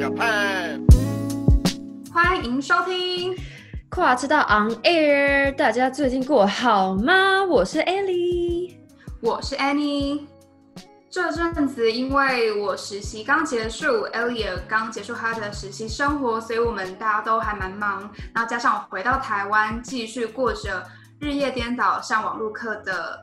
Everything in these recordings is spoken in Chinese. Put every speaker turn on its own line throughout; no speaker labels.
Japan，
欢迎收听
跨知道 On Air。大家最近过好吗？我是 Ellie，
我是 Annie。这阵子因为我实习刚结束，Ellie 也刚结束她的实习生活，所以我们大家都还蛮忙。然后加上我回到台湾，继续过着日夜颠倒上网路课的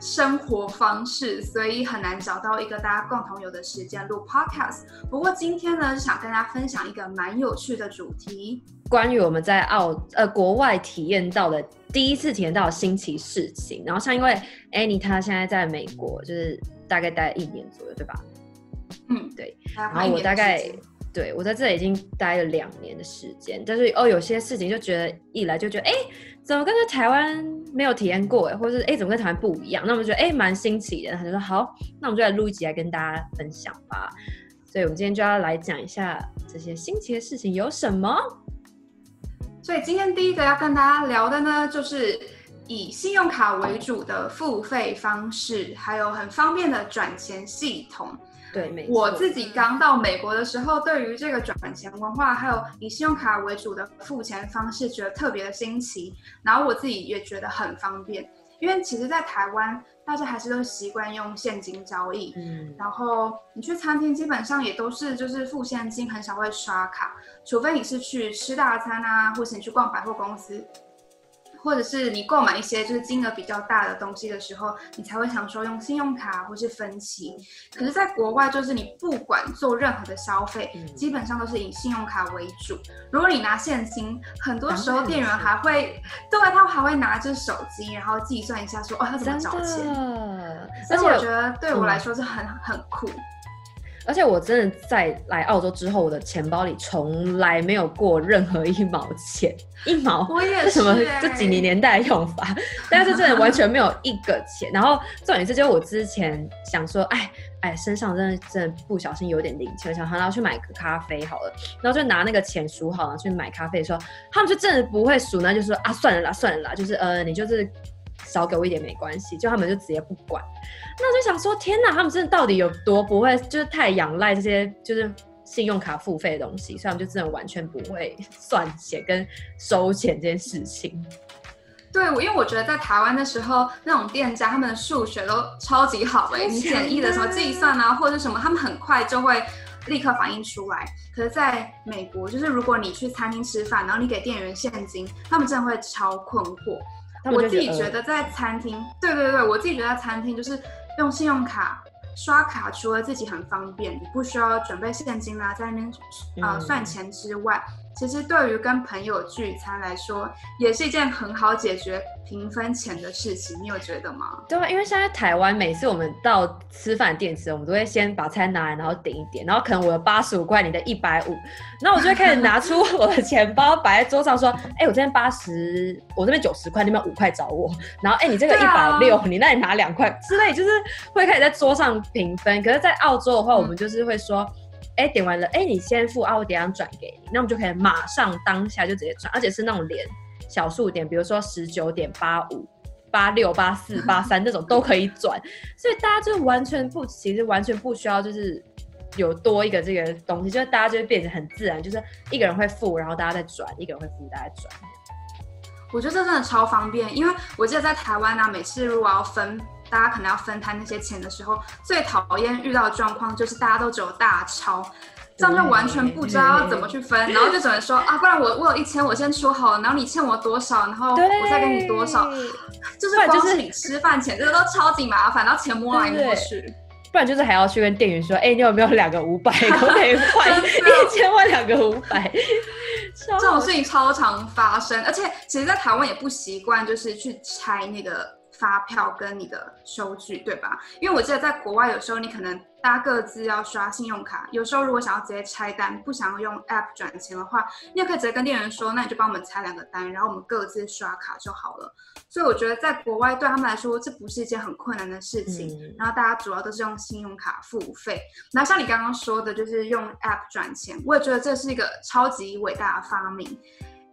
生活方式，所以很难找到一个大家共同有的时间录 podcast。不过今天呢，想跟大家分享一个蛮有趣的主题，
关于我们在澳呃国外体验到的第一次体验到的新奇事情。然后像因为 Annie 她现在在美国，就是大概待一年左右，对吧？
嗯，
对。然后我大概对我在这里已经待了两年的时间，但是哦，有些事情就觉得一来就觉得哎。诶怎么跟在台湾没有体验过哎，或者是哎，怎么跟台湾不一样？那我们觉得哎，蛮新奇的。他就说好，那我们就来录一集来跟大家分享吧。所以，我们今天就要来讲一下这些新奇的事情有什么。
所以，今天第一个要跟大家聊的呢，就是以信用卡为主的付费方式，还有很方便的转钱系统。
对，没错。
我自己刚到美国的时候，对于这个转钱文化，还有以信用卡为主的付钱方式，觉得特别的新奇。然后我自己也觉得很方便，因为其实，在台湾，大家还是都习惯用现金交易。嗯。然后你去餐厅，基本上也都是就是付现金，很少会刷卡，除非你是去吃大餐啊，或是你去逛百货公司。或者是你购买一些就是金额比较大的东西的时候，你才会想说用信用卡或是分期。可是，在国外就是你不管做任何的消费，嗯、基本上都是以信用卡为主。如果你拿现金，很多时候店员还会，对，他还会拿着手机，然后计算一下说哦，他怎么找钱。而且我觉得对我来说是很、嗯、很酷。
而且我真的在来澳洲之后，我的钱包里从来没有过任何一毛钱，一毛。
我也是。
什么这几年年代的用法？但是真的完全没有一个钱。然后重点是，就我之前想说，哎哎，身上真的真的不小心有点零钱，想然后去买个咖啡好了，然后就拿那个钱数好了去买咖啡的时候，他们就真的不会数那，就说啊算了啦算了啦，就是呃你就是。少给我一点没关系，就他们就直接不管。那我就想说，天哪，他们真的到底有多不会，就是太仰赖这些就是信用卡付费的东西，所以他们就真的完全不会算钱跟收钱这件事情。
对，我因为我觉得在台湾的时候，那种店家他们的数学都超级好哎，你简易的什么计算啊，或者是什么，他们很快就会立刻反应出来。可是在美国，就是如果你去餐厅吃饭，然后你给店员现金，他们真的会超困惑。我自己觉得在餐厅，对对对，我自己觉得在餐厅就是用信用卡刷卡，除了自己很方便，你不需要准备现金啦，在那边啊、呃、算钱之外。其实对于跟朋友聚餐来说，也是一件很好解决平分钱的事情。你有觉得吗？
对啊，因为现在台湾每次我们到吃饭店吃，我们都会先把餐拿来，然后点一点，然后可能我的八十五块，你的一百五，然后我就会开始拿出 我的钱包摆在桌上，说：“哎、欸，我这边八十，我这边九十块，那边五块找我。”然后：“哎、欸，你这个一百六，你那里拿两块之类，就是会开始在桌上平分。”可是，在澳洲的话，我们就是会说。嗯哎，点完了，哎，你先付啊，我等下转给你，那我们就可以马上当下就直接转，而且是那种连小数点，比如说十九点八五、八六、八四、八三这种都可以转，所以大家就完全不，其实完全不需要就是有多一个这个东西，就是大家就会变得很自然，就是一个人会付，然后大家再转，一个人会付，大家转。
我觉得这真的超方便，因为我记得在台湾呢、啊，每次如果要分。大家可能要分摊那些钱的时候，最讨厌遇到的状况就是大家都只有大钞，这样就完全不知道要怎么去分，然后就只能说啊，不然我我有一千，我先出好了，然后你欠我多少，然后我再给你多少，就是光是你吃饭钱这个都超级麻烦，然后钱摸来摸去，
不然就是还要去跟店员说，哎、欸，你有没有两个五百，可不可以换一千换两个五百？这
种事情超常发生，而且其实，在台湾也不习惯，就是去拆那个。发票跟你的收据，对吧？因为我记得在国外，有时候你可能大家各自要刷信用卡，有时候如果想要直接拆单，不想要用 App 转钱的话，你也可以直接跟店员说，那你就帮我们拆两个单，然后我们各自刷卡就好了。所以我觉得在国外对他们来说，这不是一件很困难的事情。嗯、然后大家主要都是用信用卡付费。那像你刚刚说的，就是用 App 转钱，我也觉得这是一个超级伟大的发明。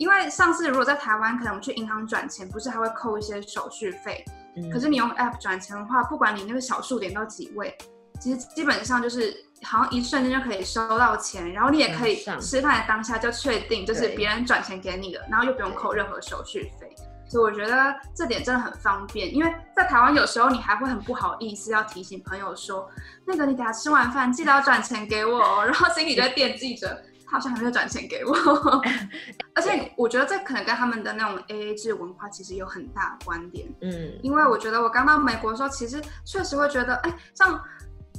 因为上次如果在台湾，可能我们去银行转钱，不是还会扣一些手续费？嗯、可是你用 App 转钱的话，不管你那个小数点到几位，其实基本上就是好像一瞬间就可以收到钱，然后你也可以吃饭的当下就确定就是别人转钱给你的，然后又不用扣任何手续费。所以我觉得这点真的很方便，因为在台湾有时候你还会很不好意思要提醒朋友说，那个你等下吃完饭记得要转钱给我哦，然后心里就会惦记着他好像还没有转钱给我。而且我觉得这可能跟他们的那种 AA 制文化其实有很大的关联。嗯，因为我觉得我刚到美国的时候，其实确实会觉得，哎，像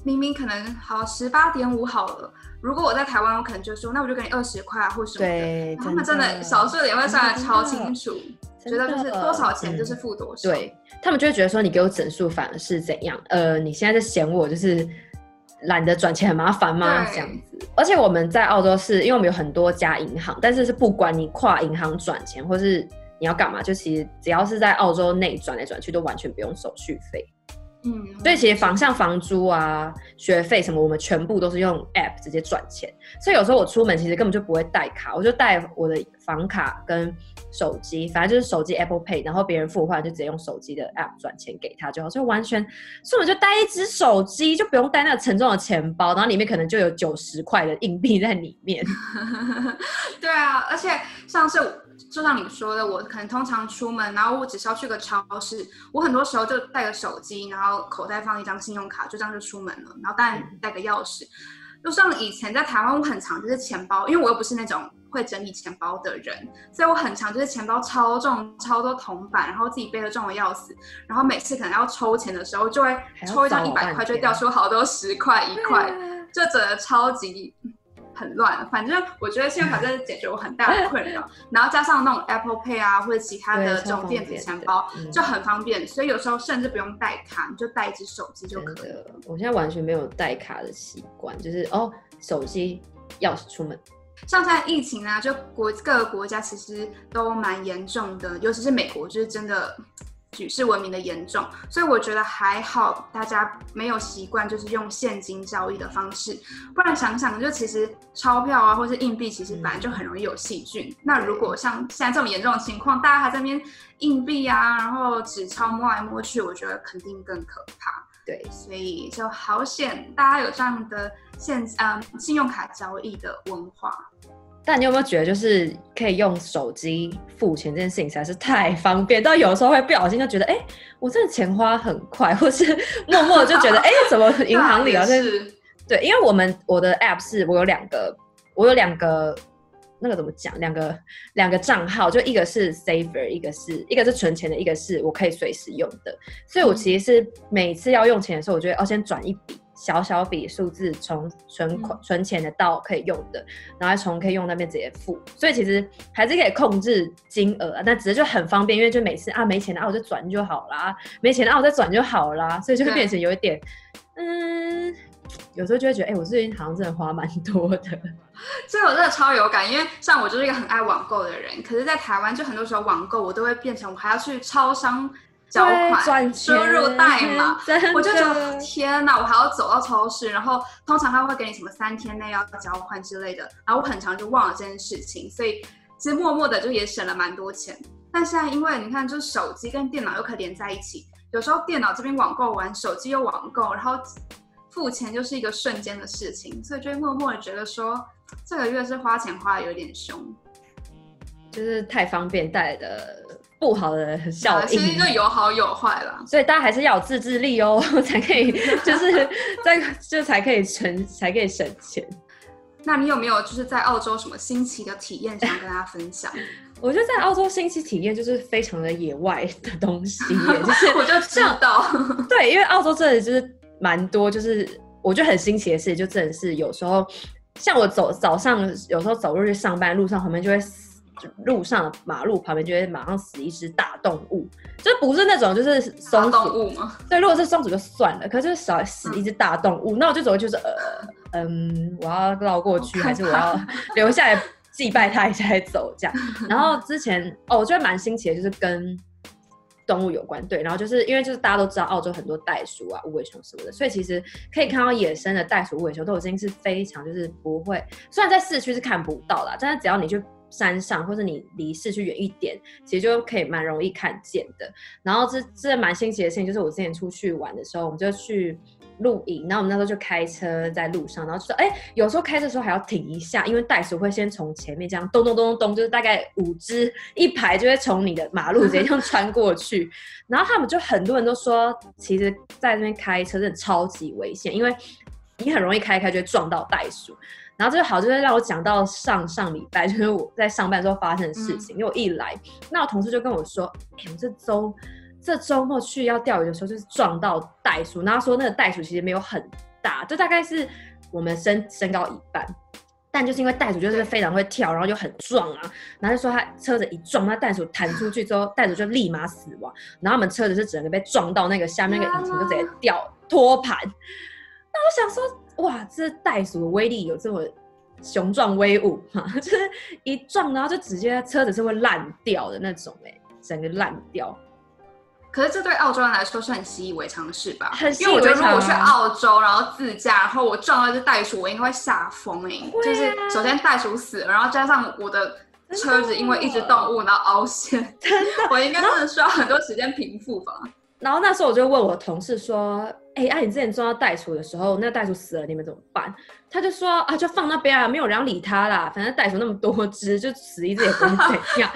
明明可能好十八点五好了，如果我在台湾，我可能就说那我就给你二十块啊，或什么的。对，他们真的少数点会算得超清楚。觉得就是多少钱就是付多少，嗯、对他们就会觉得说，你给我整数反而是怎样？呃，你现在在嫌我就是懒得转钱很麻烦吗？这样子。而且我们在澳洲是因为我们有很多家银行，但是是不管你跨银行转钱或是你要干嘛，就其实只要是在澳洲内转来转去都完全不用手续费。嗯，所以其实房像房租啊、学费什么，我们全部都是用 app 直接转钱。所以有时候我出门其实根本就不会带卡，我就带我的房卡跟手机，反正就是手机 Apple Pay，然后别人付款就直接用手机的 app 转钱给他就好，所以完全，所以我就带一只手机，就不用带那个沉重的钱包，然后里面可能就有九十块的硬币在里面。对啊，而且上次。就像你说的，我可能通常出门，然后我只需要去个超市，我很多时候就带个手机，然后口袋放一张信用卡，就这样就出门了。然后当然带个钥匙。就像以前在台湾，我很常就是钱包，因为我又不是那种会整理钱包的人，所以我很常就是钱包超重，超多铜板，然后自己背的重的要死。然后每次可能要抽钱的时候，就会抽一张一百块，就会掉出好多十块、一块，就整的超级。很乱，反正我觉得信用卡真的解决我很大的困扰，然后加上那种 Apple Pay 啊，或者其他的这种电子钱包就很方便，所以有时候甚至不用带卡，你就带一只手机就可以了。
我现在完全没有带卡的习惯，就是哦，手机钥匙出门。
像在疫情啊，就国各个国家其实都蛮严重的，尤其是美国，就是真的。举世闻名的严重，所以我觉得还好，大家没有习惯就是用现金交易的方式，不然想想就其实钞票啊，或是硬币，其实本来就很容易有细菌。嗯、那如果像现在这么严重的情况，大家还在那边硬币啊，然后纸钞摸来摸去，我觉得肯定更可怕。对，所以就好险，大家有这样的现嗯信用卡交易的文化。
但你有没有觉得，就是可以用手机付钱这件事情实在是太方便，到有时候会不小心就觉得，哎、欸，我真的钱花很快，或是 默默就觉得，哎、欸，怎么银行里 啊？是，对，因为我们我的 app 是我有两个，我有两个那个怎么讲？两个两个账号，就一个是 saver，一个是一个是存钱的，一个是我可以随时用的。所以我其实是每次要用钱的时候，我就会要先转一笔。小小笔数字从存款存钱的到可以用的，然后从可以用那边直接付，所以其实还是可以控制金额啊，但只是就很方便，因为就每次啊没钱了啊我就转就好啦，没钱了啊我再转就好啦，所以就会变成有一点，嗯，有时候就会觉得，哎、欸，我最近好像真的花蛮多的，
所以我真的超有感，因为像我就是一个很爱网购的人，可是在台湾就很多时候网购我都会变成我还要去超商。缴款、输入代码，我就觉得天哪，我还要走到超市，然后通常他会给你什么三天内要交款之类的，然后我很常就忘了这件事情，所以其实默默的就也省了蛮多钱。但现在因为你看，就是手机跟电脑又可以连在一起，有时候电脑这边网购完，手机又网购，然后付钱就是一个瞬间的事情，所以就会默默的觉得说，这个月是花钱花的有点凶，
就是太方便带来的。不好的效应，其
实就有好有坏啦，
所以大家还是要有自制力哦，才可以，就是在就才可以存，才可以省钱。
那你有没有就是在澳洲什么新奇的体验想跟大家分享？
我觉得在澳洲新奇体验就是非常的野外的东西，就是
我就知道，
对，因为澳洲这里就是蛮多，就是我觉得很新奇的事，就真的是有时候像我走早上有时候走路去上班路上旁边就会。路上的马路旁边就会马上死一只大动物，就不是那种就是松鼠
动物吗？
对，如果是松鼠就算了，可是少死一只大动物，那、嗯、我就走就是呃嗯，我要绕过去，还是我要 留下来祭拜它一下再走这样？然后之前哦，我觉得蛮新奇的，就是跟动物有关，对，然后就是因为就是大家都知道澳洲很多袋鼠啊、无尾熊什么的，所以其实可以看到野生的袋鼠、无尾熊都已经是非常就是不会，虽然在市区是看不到啦，但是只要你去。山上，或者你离市区远一点，其实就可以蛮容易看见的。然后这这蛮新奇的事情，就是我之前出去玩的时候，我们就去露营，然后我们那时候就开车在路上，然后就说，哎、欸，有时候开车的时候还要停一下，因为袋鼠会先从前面这样咚咚咚咚咚，就是大概五只一排就会从你的马路直接这样 穿过去，然后他们就很多人都说，其实在这边开车真的超级危险，因为你很容易开开就会撞到袋鼠。然后这就好，就是让我讲到上上礼拜，就是我在上班的时候发生的事情。嗯、因为我一来，那我同事就跟我说：“哎、欸，我这周这周末去要钓鱼的时候，就是撞到袋鼠。然后说那个袋鼠其实没有很大，就大概是我们身身高一半，但就是因为袋鼠就是非常会跳，然后就很壮啊。然后就说他车子一撞，那袋鼠弹出去之后，袋鼠就立马死亡。然后我们车子是整个被撞到那个下面那个引擎就直接掉托盘。那我想说。”哇，这袋鼠的威力有这么雄壮威武吗？就是一撞，然后就直接车子是会烂掉的那种，哎，整个烂掉。
可是这对澳洲人来说是很习以为常的事吧？
很习以为常。
因为我觉得如果我去澳洲，然后自驾，然后我撞到这袋鼠，我应该会吓疯哎。啊、就是首先袋鼠死了，然后加上我的车子因为一只动物然后凹陷，真的，我应该真的需要很多时间平复吧。
然后那时候我就问我同事说：“哎，啊，你之前抓到袋鼠的时候，那袋鼠死了，你们怎么办？”他就说：“啊，就放那边啊，没有人要理他啦，反正袋鼠那么多只，就死一只也不会怎样。”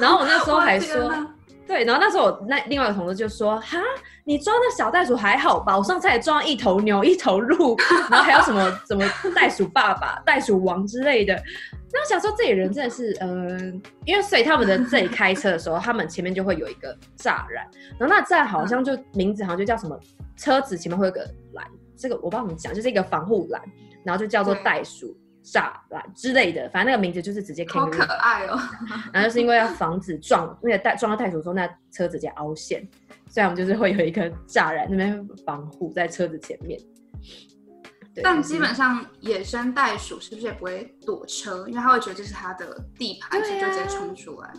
然后我那时候还说。对，然后那时候我那另外一个同事就说：“哈，你装的小袋鼠还好吧？我上次还装一头牛、一头鹿，然后还有什么什么袋鼠爸爸、袋鼠王之类的。”那我想说，这里人真的是，嗯、呃，因为所以他们的这里开车的时候，他们前面就会有一个栅栏，然后那栅好像就名字好像就叫什么，车子前面会有个栏，这个我不知道怎么讲，就是一个防护栏，然后就叫做袋鼠。栅栏之类的，反正那个名字就是直接 K。好
可爱哦！
然后就是因为要防止撞那个袋撞到袋鼠之后，那车直接凹陷，所以我们就是会有一个栅栏那边防护在车子前面。
但基本上野生袋鼠是不是也不会躲车？因为它会觉得这是它的地盘，所以就直接冲出来。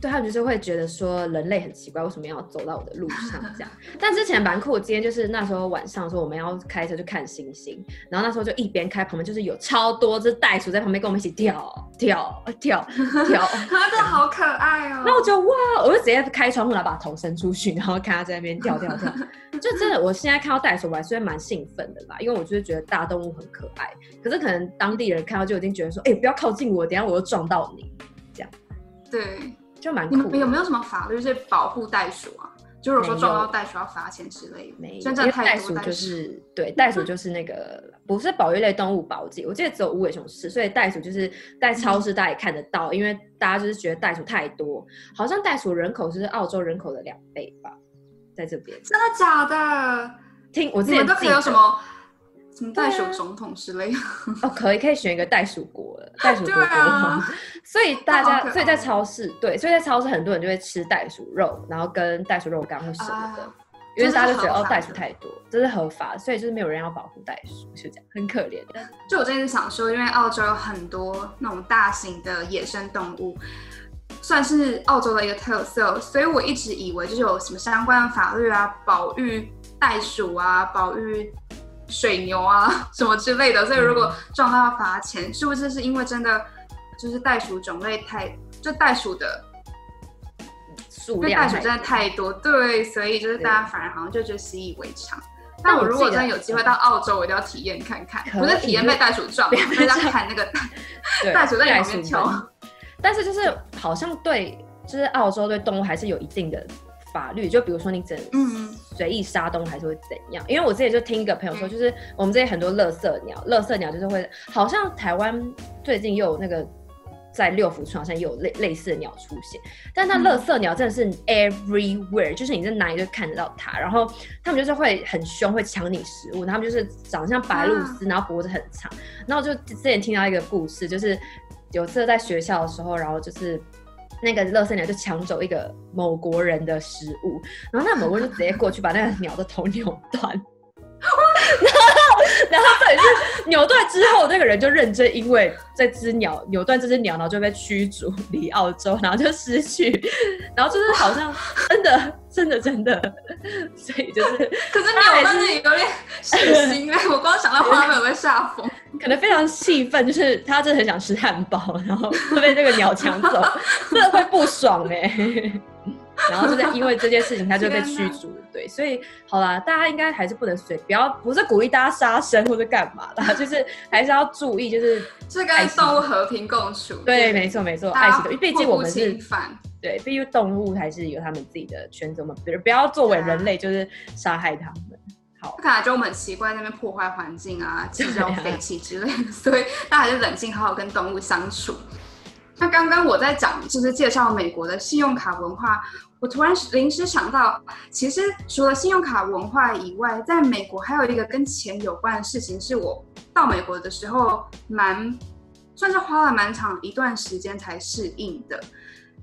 对，他们就是会觉得说人类很奇怪，为什么要走到我的路上这样？但之前蛮酷，今天就是那时候晚上说我们要开车去看星星，然后那时候就一边开，旁边就是有超多只袋鼠在旁边跟我们一起跳跳跳跳，
真的好可爱哦！
那我就哇，我就直接开窗户来把头伸出去，然后看它在那边跳跳跳，就真的，我现在看到袋鼠我还是蛮兴奋的啦，因为我就是觉得大动物很可爱。可是可能当地人看到就已经觉得说，哎、欸，不要靠近我，等下我又撞到你，这样。
对。
就蛮
你们有没有什么法律是保护袋鼠啊？就如果说撞到袋鼠要罚钱之类的？
没有，因为袋鼠就是对袋鼠就是那个不是保育类动物保级，我记得只有无尾熊是，所以袋鼠就是在超市大家也看得到，因为大家就是觉得袋鼠太多，好像袋鼠人口是澳洲人口的两倍吧，在这边。
真的假的？
听我之前
都可以有什么？什么袋鼠总统之类的、啊、
哦，可以可以选一个袋鼠国的，袋鼠国国。啊、所以大家，所以在超市，对，所以在超市很多人就会吃袋鼠肉，然后跟袋鼠肉干或什么的，啊、因为大家就觉得哦，袋鼠太多，这是合法，所以就是没有人要保护袋鼠，就这样，很可怜的。
就我最近想说，因为澳洲有很多那种大型的野生动物，算是澳洲的一个特色，所以我一直以为就是有什么相关的法律啊，保育袋鼠啊，保育。水牛啊，什么之类的，所以如果撞到要罚钱，是不是是因为真的就是袋鼠种类太，就袋鼠的数量，袋鼠真的太多，对，所以就是大家反而好像就觉得习以为常。但我如果真的有机会到澳洲，我一定要体验看看，不是体验被袋鼠撞，大家看那个 袋鼠在里面跳。
但是就是好像对，就是澳洲对动物还是有一定的。法律就比如说你整嗯。随意杀东还是会怎样？因为我之前就听一个朋友说，就是我们这里很多乐色鸟，乐色鸟就是会，好像台湾最近又有那个在六福村好像也有类类似的鸟出现，但它乐色鸟真的是 everywhere，就是你在哪里就看得到它，然后他们就是会很凶，会抢你食物，他们就是长得像白鹭鸶，然后脖子很长，然后就之前听到一个故事，就是有次在学校的时候，然后就是。那个乐色鸟就抢走一个某国人的食物，然后那某国人就直接过去把那个鸟的头扭断，然后然后对，是扭断之后，那个人就认真，因为这只鸟扭断这只鸟，然后就被驱逐离澳洲，然后就失去，然后就是好像真的真的真的，所以就是，
可是鸟真的有点血腥哎，我光想到画面我会吓疯。
可能非常气愤，就是他真的很想吃汉堡，然后会被这个鸟抢走，真的会不爽哎、欸。然后就在因为这件事情，他就被驱逐。对，所以好啦，大家应该还是不能随，不要不是鼓励大家杀生或者干嘛的，就是还是要注意，就是
是跟动物和平共处。
对，没错没错，爱惜的，毕竟我们是。对，毕竟动物还是有他们自己的选择嘛，比如不要作为人类就是杀害他们。好，
看来就我们很奇怪，那边破坏环境啊，制造废气之类的，所以大家还是冷静，好好跟动物相处。那刚刚我在讲，就是介绍美国的信用卡文化，我突然临时想到，其实除了信用卡文化以外，在美国还有一个跟钱有关的事情，是我到美国的时候蛮算是花了蛮长一段时间才适应的，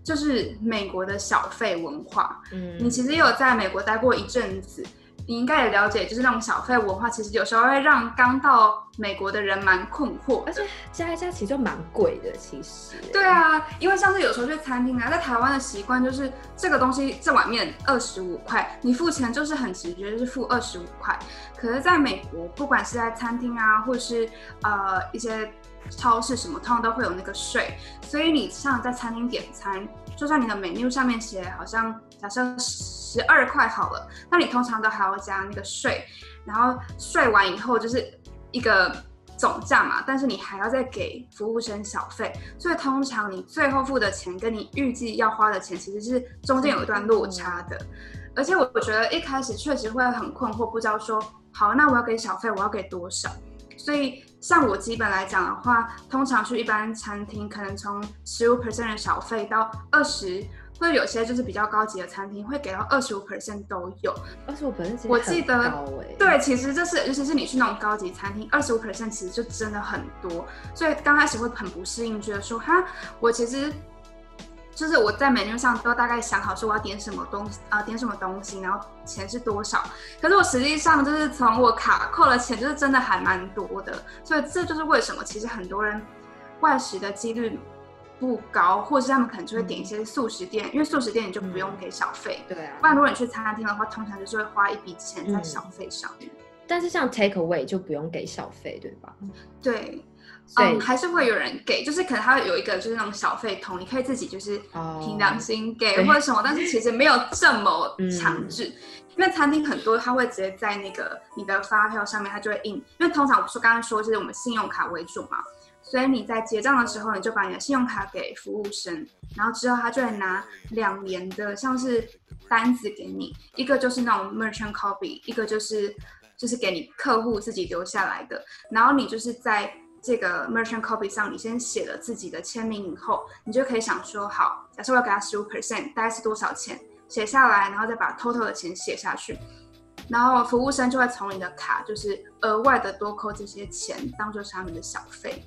就是美国的小费文化。嗯，你其实也有在美国待过一阵子。你应该也了解，就是那种小费文化，其实有时候会让刚到美国的人蛮困惑，
而且加一加其实就蛮贵的。其实，
对啊，因为像是有时候去餐厅啊，在台湾的习惯就是这个东西这碗面二十五块，你付钱就是很直觉，就是付二十五块。可是在美国，不管是在餐厅啊，或是呃一些超市什么，通常都会有那个税，所以你像在餐厅点餐，就算你的 menu 上面写好像假设十二块好了，那你通常都还要加那个税，然后税完以后就是一个总价嘛，但是你还要再给服务生小费，所以通常你最后付的钱跟你预计要花的钱其实是中间有一段落差的，而且我觉得一开始确实会很困惑，不知道说好，那我要给小费，我要给多少？所以像我基本来讲的话，通常去一般餐厅，可能从十五 percent 的小费到二十，或者有些就是比较高级的餐厅会给到二十五 percent 都有。
二十五 percent
我记得，对，其实这是尤其是你去那种高级餐厅，二十五 percent 其实就真的很多。所以刚开始会很不适应，觉得说哈，我其实。就是我在 menu 上都大概想好说我要点什么东西啊、呃，点什么东西，然后钱是多少。可是我实际上就是从我卡扣了钱，就是真的还蛮多的。所以这就是为什么其实很多人外食的几率不高，或者是他们可能就会点一些素食店，嗯、因为素食店你就不用给小费。
对啊。
不然如果你去餐厅的话，通常就是会花一笔钱在小费上面。
嗯、但是像 take away 就不用给小费，对吧？
对。嗯，还是会有人给，就是可能他会有一个就是那种小费桶，你可以自己就是凭良心给、oh, 或者什么，但是其实没有这么强制，嗯、因为餐厅很多他会直接在那个你的发票上面，他就会印，因为通常我说刚刚说就是我们信用卡为主嘛，所以你在结账的时候，你就把你的信用卡给服务生，然后之后他就会拿两年的像是单子给你，一个就是那种 merchant copy，一个就是就是给你客户自己留下来的，然后你就是在。这个 merchant copy 上，你先写了自己的签名以后，你就可以想说，好，假设我要给他十五 percent，大概是多少钱？写下来，然后再把 total 的钱写下去，然后服务生就会从你的卡，就是额外的多扣这些钱，当做是他们的小费。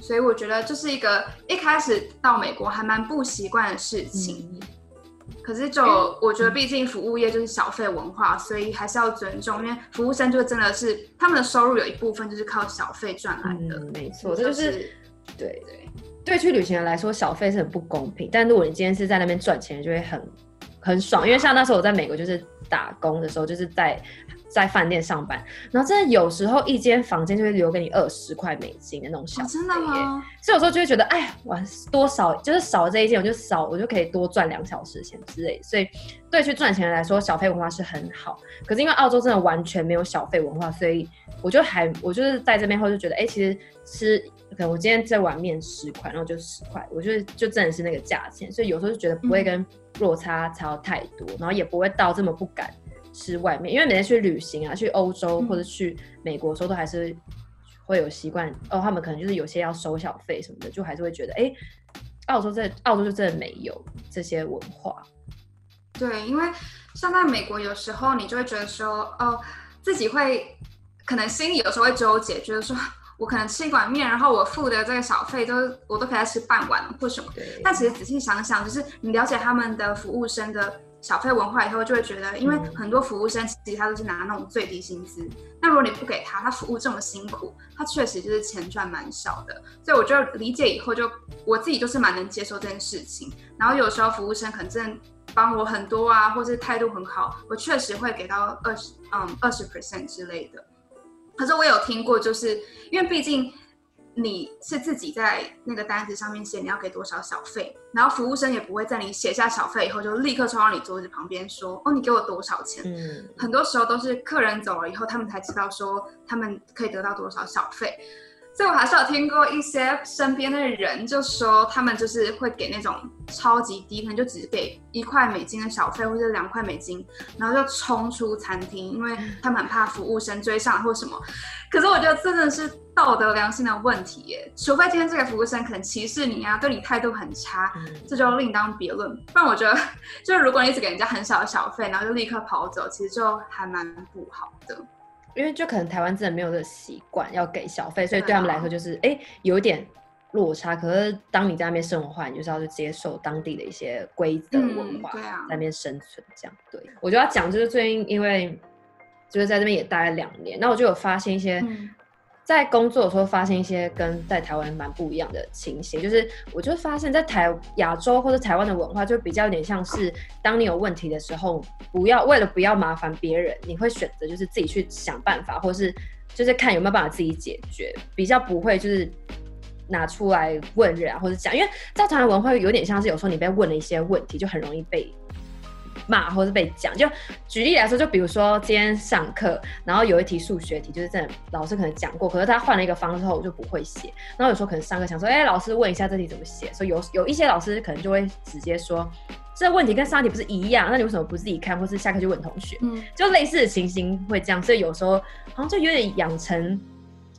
所以我觉得这是一个一开始到美国还蛮不习惯的事情。嗯可是，就我觉得，毕竟服务业就是小费文化，所以还是要尊重，因为服务生就真的是他们的收入有一部分就是靠小费赚来的。
嗯，没错，这就是对对对，去旅行人来说，小费是很不公平。但如果你今天是在那边赚钱，就会很很爽，因为像那时候我在美国就是打工的时候，就是在。在饭店上班，然后真的有时候一间房间就会留给你二十块美金的那种小费。
哦，真的吗？
所以有时候就会觉得，哎呀，我多少就是少这一间，我就少，我就可以多赚两小时钱之类。所以对去赚钱来说，小费文化是很好。可是因为澳洲真的完全没有小费文化，所以我就还我就是在这边后就觉得，哎，其实吃可能我今天这碗面十块，然后就十块，我觉得就真的是那个价钱。所以有时候就觉得不会跟落差差太多，嗯、然后也不会到这么不敢。吃外面，因为每次去旅行啊，去欧洲或者去美国的时候，都还是会有习惯、嗯、哦。他们可能就是有些要收小费什么的，就还是会觉得，哎、欸，澳洲在澳洲就真的没有这些文化。
对，因为像在美国，有时候你就会觉得说，哦，自己会可能心里有时候会纠结，觉得说我可能吃一碗面，然后我付的这个小费都我都可以再吃半碗或什么。但其实仔细想想，就是你了解他们的服务生的。小费文化以后就会觉得，因为很多服务生其实他都是拿那种最低薪资，那如果你不给他，他服务这么辛苦，他确实就是钱赚蛮少的。所以我就理解以后就我自己就是蛮能接受这件事情。然后有时候服务生可能真的帮我很多啊，或是态度很好，我确实会给到二十嗯二十 percent 之类的。可是我有听过，就是因为毕竟。你是自己在那个单子上面写你要给多少小费，然后服务生也不会在你写下小费以后就立刻冲到你桌子旁边说，哦，你给我多少钱？嗯，很多时候都是客人走了以后，他们才知道说他们可以得到多少小费。所以我还是有听过一些身边的人就说，他们就是会给那种超级低，可能就只给一块美金的小费或者两块美金，然后就冲出餐厅，因为他们很怕服务生追上或什么。可是我觉得真的是道德良心的问题耶，除非今天这个服务生可能歧视你啊，对你态度很差，这就另当别论。不然我觉得，就是如果你只给人家很少的小费，然后就立刻跑走，其实就还蛮不好的。
因为就可能台湾真的没有这个习惯要给小费，所以对他们来说就是哎、欸、有一点落差。可是当你在那边生活的话，你就是要去接受当地的一些规则文化，在那边生存这样。对，我就要讲就是最近因为就是在这边也待了两年，那我就有发现一些。在工作的时候，发现一些跟在台湾蛮不一样的情形，就是我就发现，在台亚洲或者台湾的文化，就比较有点像是，当你有问题的时候，不要为了不要麻烦别人，你会选择就是自己去想办法，或是就是看有没有办法自己解决，比较不会就是拿出来问人啊，或者讲，因为在台湾文化有点像是有时候你被问了一些问题，就很容易被。骂或是被讲，就举例来说，就比如说今天上课，然后有一题数学题，就是真的老师可能讲过，可是他换了一个方式后，我就不会写。然后有时候可能上课想说，哎、欸，老师问一下这题怎么写，所以有有一些老师可能就会直接说，这问题跟上题不是一样，那你为什么不自己看，或是下课去问同学？嗯，就类似的情形会这样，所以有时候好像就有点养成，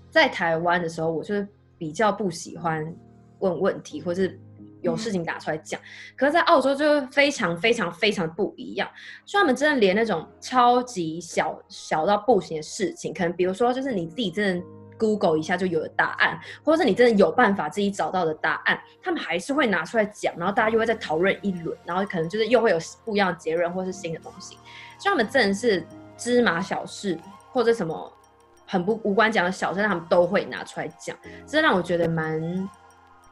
在台湾的时候，我就是比较不喜欢问问题，或是。有事情打出来讲，可是，在澳洲就非常非常非常不一样。所以他们真的连那种超级小小到不行的事情，可能比如说，就是你自己真的 Google 一下就有了答案，或者是你真的有办法自己找到的答案，他们还是会拿出来讲，然后大家又会再讨论一轮，然后可能就是又会有不一样的结论，或是新的东西。所以他们真的是芝麻小事，或者什么很不无关讲的小事，他们都会拿出来讲，这让我觉得蛮。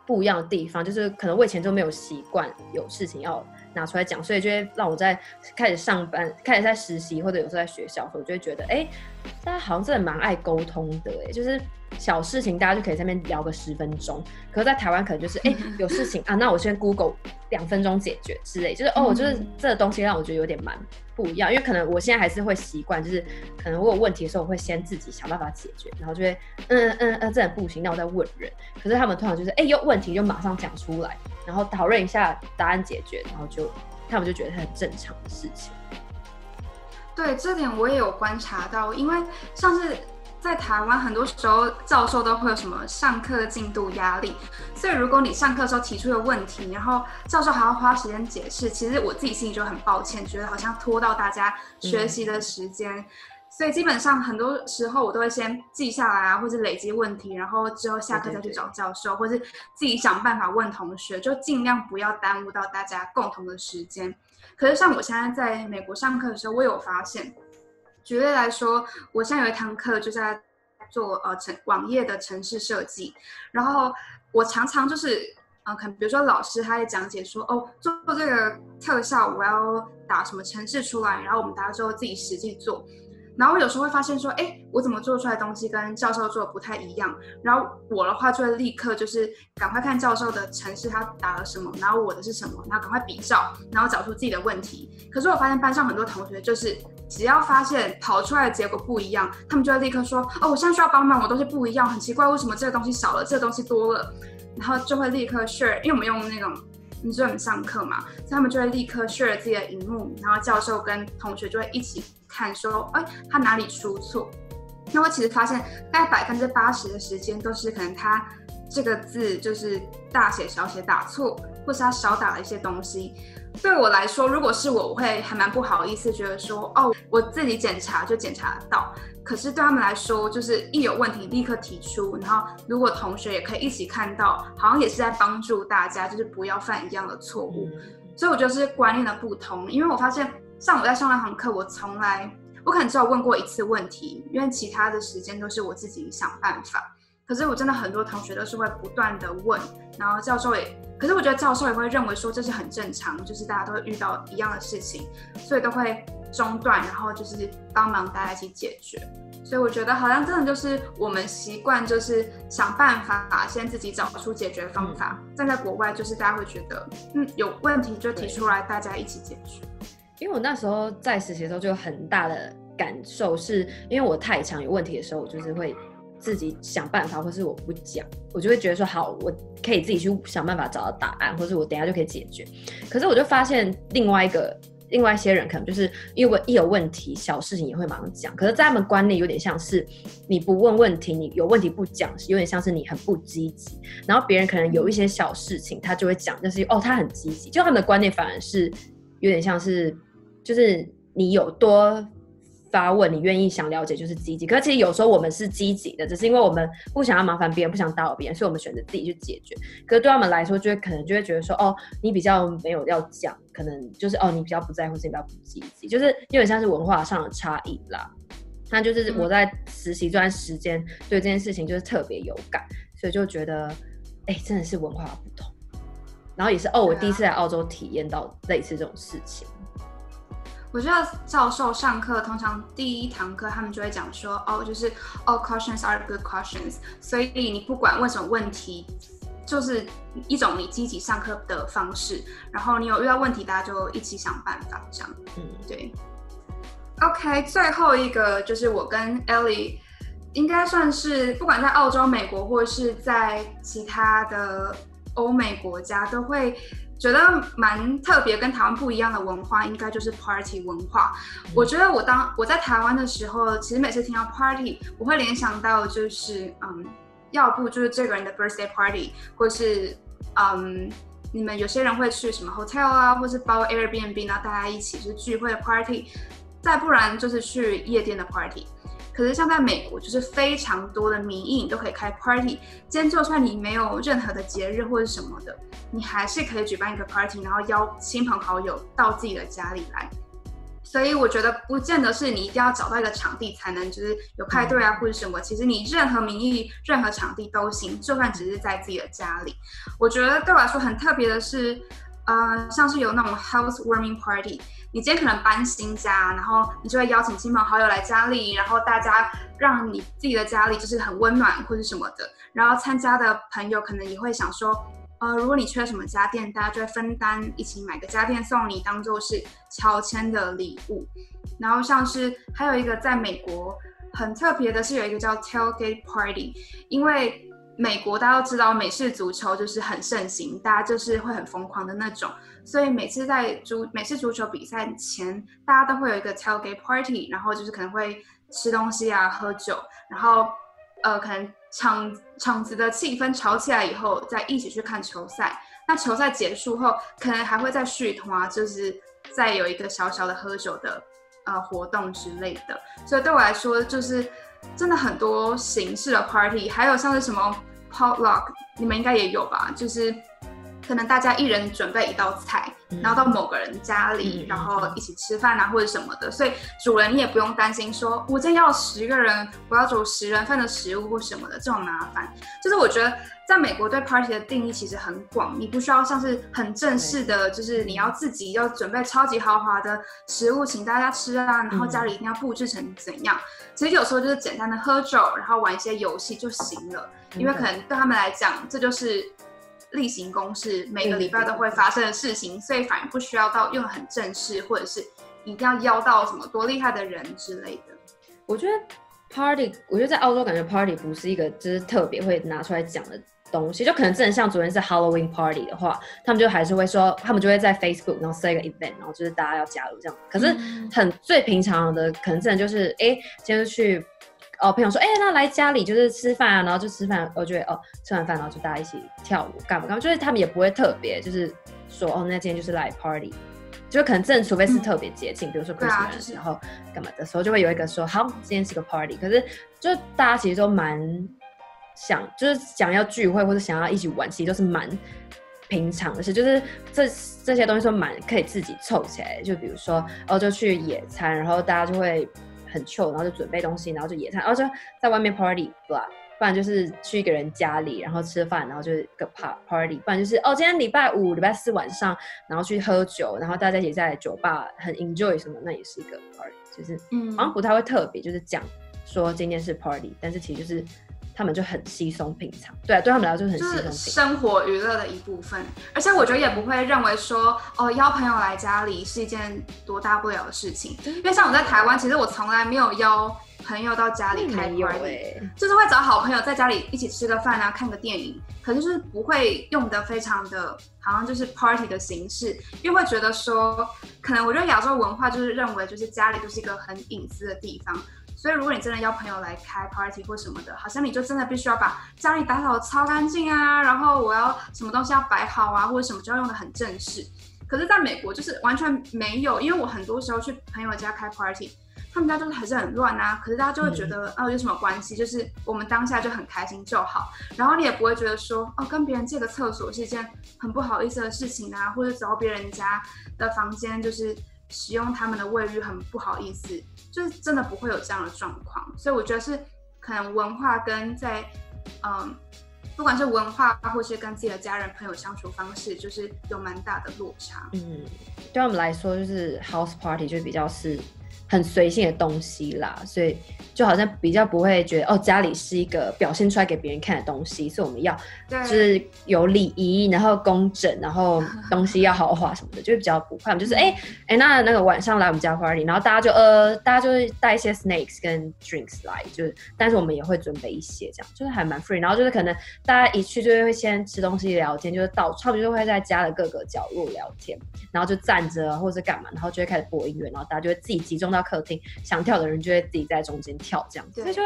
不一样的地方就是，可能我以前就没有习惯有事情要拿出来讲，所以就会让我在开始上班、开始在实习或者有时候在学校时候，我就会觉得，哎、大家好像真的蛮爱沟通的，哎，就是。小事情大家就可以在那边聊个十分钟，可是在台湾可能就是哎、欸、有事情啊，那我先 Google 两分钟解决之类，就是哦，就是这个东西让我觉得有点蛮不一样，因为可能我现在还是会习惯，就是可能我有问题的时候，我会先自己想办法解决，然后就会嗯嗯嗯，这不行，那我再问人。可是他们通常就是哎、欸、有问题就马上讲出来，然后讨论一下答案解决，然后就他们就觉得很正常的事情。
对，这点我也有观察到，因为上次。在台湾，很多时候教授都会有什么上课进度压力，所以如果你上课的时候提出的问题，然后教授还要花时间解释，其实我自己心里就很抱歉，觉得好像拖到大家学习的时间。嗯。所以基本上很多时候我都会先记下来啊，或者累积问题，然后之后下课再去找教授，对对对，或是自己想办法问同学，就尽量不要耽误到大家共同的时间。可是像我现在在美国上课的时候，我有发现。举例来说，我现在有一堂课就在做呃城网页的城市设计，然后我常常就是呃，可能比如说老师他在讲解说，哦，做这个特效，我要打什么程式出来，然后我们大家之后自己实际做。然后我有时候会发现说，哎，我怎么做出来的东西跟教授做的不太一样。然后我的话就会立刻就是赶快看教授的程式，他打了什么，然后我的是什么，然后赶快比照，然后找出自己的问题。可是我发现班上很多同学就是只要发现跑出来的结果不一样，他们就会立刻说，哦，我现在需要帮忙，我东西不一样，很奇怪，为什么这个东西少了，这个东西多了，然后就会立刻 share，因为我们用那种。你说我们上课嘛，所以他们就会立刻 share 自己的荧幕，然后教授跟同学就会一起看，说，哎，他哪里出错？那我其实发现，大概百分之八十的时间都是可能他这个字就是大写小写打错，或是他少打了一些东西。对我来说，如果是我，我会还蛮不好意思，觉得说，哦，我自己检查就检查得到。可是对他们来说，就是一有问题立刻提出，然后如果同学也可以一起看到，好像也是在帮助大家，就是不要犯一样的错误。嗯。所以我觉得是观念的不同，因为我发现像我在上那堂课，我从来我可能只有问过一次问题，因为其他的时间都是我自己想办法。可是我真的很多同学都是会不断的问，然后教授也，可是我觉得教授也会认为说这是很正常，就是大家都会遇到一样的事情，所以都会中断，然后就是帮忙大家一起解决。所以我觉得好像真的就是我们习惯就是想办法先自己找出解决方法。站、嗯、在国外就是大家会觉得，嗯，有问题就提出来，大家一起解决。
因为我那时候在实习的时候就有很大的感受是，是因为我太常有问题的时候，我就是会自己想办法，或是我不讲，我就会觉得说好，我可以自己去想办法找到答案，或是我等下就可以解决。可是我就发现另外一个。另外一些人可能就是因为一有问题，小事情也会马上讲。可是，在他们观念有点像是你不问问题，你有问题不讲，有点像是你很不积极。然后别人可能有一些小事情，他就会讲，就是哦，他很积极。就他们的观念反而是有点像是，就是你有多。发问，你愿意想了解就是积极，可是其实有时候我们是积极的，只是因为我们不想要麻烦别人，不想打扰别人，所以我们选择自己去解决。可是对他们来说，就会可能就会觉得说，哦，你比较没有要讲，可能就是哦，你比较不在乎，是你比较不积极，就是有点像是文化上的差异啦。那就是我在实习这段时间对这件事情就是特别有感，所以就觉得，哎、欸，真的是文化不同。然后也是哦，我第一次来澳洲体验到类似这种事情。
我知道教授上课通常第一堂课他们就会讲说，哦，就是 all questions are good questions，所以你不管问什么问题，就是一种你积极上课的方式。然后你有遇到问题，大家就一起想办法，这样。嗯，对。OK，最后一个就是我跟 Ellie 应该算是不管在澳洲、美国或是在其他的欧美国家都会。觉得蛮特别，跟台湾不一样的文化，应该就是 party 文化。嗯、我觉得我当我在台湾的时候，其实每次听到 party，我会联想到就是，嗯，要不就是这个人的 birthday party，或是，嗯，你们有些人会去什么 hotel 啊，或是包 Airbnb，然后大家一起就是聚会的 party，再不然就是去夜店的 party。可是像在美国，就是非常多的名义都可以开 party。今天就算你没有任何的节日或者什么的，你还是可以举办一个 party，然后邀亲朋好友到自己的家里来。所以我觉得不见得是你一定要找到一个场地才能就是有派对啊或者什么。其实你任何名义、任何场地都行，就算只是在自己的家里。我觉得对我来说很特别的是，呃，像是有那种 housewarming party。你今天可能搬新家，然后你就会邀请亲朋好友来家里，然后大家让你自己的家里就是很温暖或者什么的。然后参加的朋友可能也会想说，呃，如果你缺什么家电，大家就会分担一起买个家电送你，当做是乔迁的礼物。然后像是还有一个在美国很特别的是有一个叫 tailgate party，因为美国大家都知道美式足球就是很盛行，大家就是会很疯狂的那种。所以每次在足美式足球比赛前，大家都会有一个 tailgate party，然后就是可能会吃东西啊、喝酒，然后呃，可能场场子的气氛炒起来以后，再一起去看球赛。那球赛结束后，可能还会再续摊，就是再有一个小小的喝酒的呃活动之类的。所以对我来说，就是真的很多形式的 party，还有像是什么 potluck，你们应该也有吧？就是。可能大家一人准备一道菜，然后到某个人家里，然后一起吃饭啊，或者什么的。所以主人你也不用担心说，我今天要十个人，我要煮十人份的食物或什么的这种麻烦。就是我觉得在美国对 party 的定义其实很广，你不需要像是很正式的，就是你要自己要准备超级豪华的食物请大家吃啊，然后家里一定要布置成怎样。其实有时候就是简单的喝酒，然后玩一些游戏就行了，因为可能对他们来讲，这就是。例行公事，每个礼拜都会发生的事情，所以反而不需要到用很正式，或者是一定要邀到什么多厉害的人之类的。
我觉得 party，我觉得在澳洲感觉 party 不是一个就是特别会拿出来讲的东西，就可能真的像昨天是 Halloween party 的话，他们就还是会说，他们就会在 Facebook 然后设一个 event，然后就是大家要加入这样。可是很最平常的，可能真的就是哎，今天去。哦，朋友说，哎、欸，那来家里就是吃饭啊，然后就吃饭，我觉得哦，吃完饭然后就大家一起跳舞干嘛干嘛，就是他们也不会特别就是说，哦，那今天就是来 party，就可能正除非是特别节庆，嗯、比如说 Christmas 的时候干嘛的时候，就会有一个说，好，今天是个 party，可是就大家其实都蛮想，就是想要聚会或者想要一起玩，其实都是蛮平常的事，就是这这些东西都蛮可以自己凑起来，就比如说哦，就去野餐，然后大家就会。很 chill，然后就准备东西，然后就野餐，然后就在外面 party，不啦不然就是去一个人家里，然后吃饭，然后就是个 party，不然就是哦，今天礼拜五、礼拜四晚上，然后去喝酒，然后大家一起在酒吧很 enjoy 什么，那也是一个 party，就是嗯，好像不太会特别就是讲说今天是 party，但是其实就是。他们就很稀松平常，对啊，对他们来说就很稀松平常，
生活娱乐的一部分。而且我觉得也不会认为说，哦，邀朋友来家里是一件多大不了的事情。因为像我在台湾，其实我从来没有邀朋友到家里开 party，、欸、就是会找好朋友在家里一起吃个饭啊，看个电影，可是就是不会用的非常的，好像就是 party 的形式，因为会觉得说，可能我觉得亚洲文化就是认为就是家里就是一个很隐私的地方。所以，如果你真的邀朋友来开 party 或什么的，好像你就真的必须要把家里打扫得超干净啊，然后我要什么东西要摆好啊，或者什么就要用的很正式。可是，在美国就是完全没有，因为我很多时候去朋友家开 party，他们家就是还是很乱啊。可是大家就会觉得，哦，有什么关系？就是我们当下就很开心就好，然后你也不会觉得说，哦，跟别人借个厕所是一件很不好意思的事情啊，或者走到别人家的房间就是。使用他们的卫浴很不好意思，就是真的不会有这样的状况，所以我觉得是可能文化跟在嗯，不管是文化或是跟自己的家人朋友相处方式，就是有蛮大的落差。
嗯，对我们来说，就是 house party 就比较是很随性的东西啦，所以。就好像比较不会觉得哦，家里是一个表现出来给别人看的东西，所以我们要就是有礼仪，然后工整，然后 东西要豪华什么的，就会比较不快。就是哎哎、欸欸，那那个晚上来我们家 party，然后大家就呃，大家就会带一些 snacks 跟 drinks 来，就是但是我们也会准备一些这样，就是还蛮 free。然后就是可能大家一去就会先吃东西聊天，就是到差不多就会在家的各个角落聊天，然后就站着或者干嘛，然后就会开始播音乐，然后大家就会自己集中到客厅，想跳的人就会自己在中间跳。这样子，所以就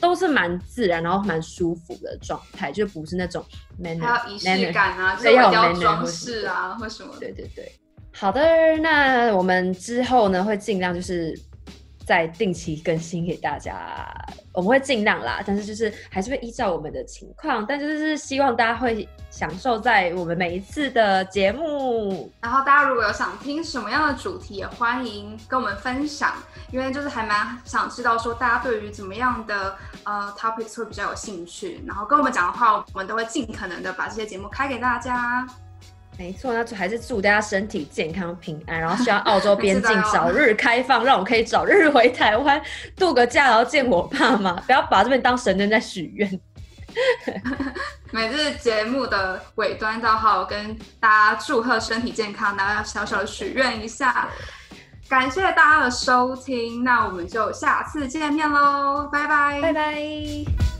都是蛮自然，然后蛮舒服的状态，就不是那种 manner,
还有仪式感啊，对，要有装饰啊，或什么。
对对对，好的，那我们之后呢会尽量就是。再定期更新给大家，我们会尽量啦，但是就是还是会依照我们的情况，但就是希望大家会享受在我们每一次的节目。
然后大家如果有想听什么样的主题，也欢迎跟我们分享，因为就是还蛮想知道说大家对于怎么样的呃 topics 会比较有兴趣，然后跟我们讲的话，我们都会尽可能的把这些节目开给大家。
没错，那就还是祝大家身体健康平安，然后希望澳洲 边境早日开放，让我可以早日回台湾度个假，然后见我爸妈，不要把这边当神灯在许愿。
每日节目的尾端都好，跟大家祝贺身体健康，然后要小小的许愿一下。感谢大家的收听，那我们就下次见面喽，拜拜，
拜拜。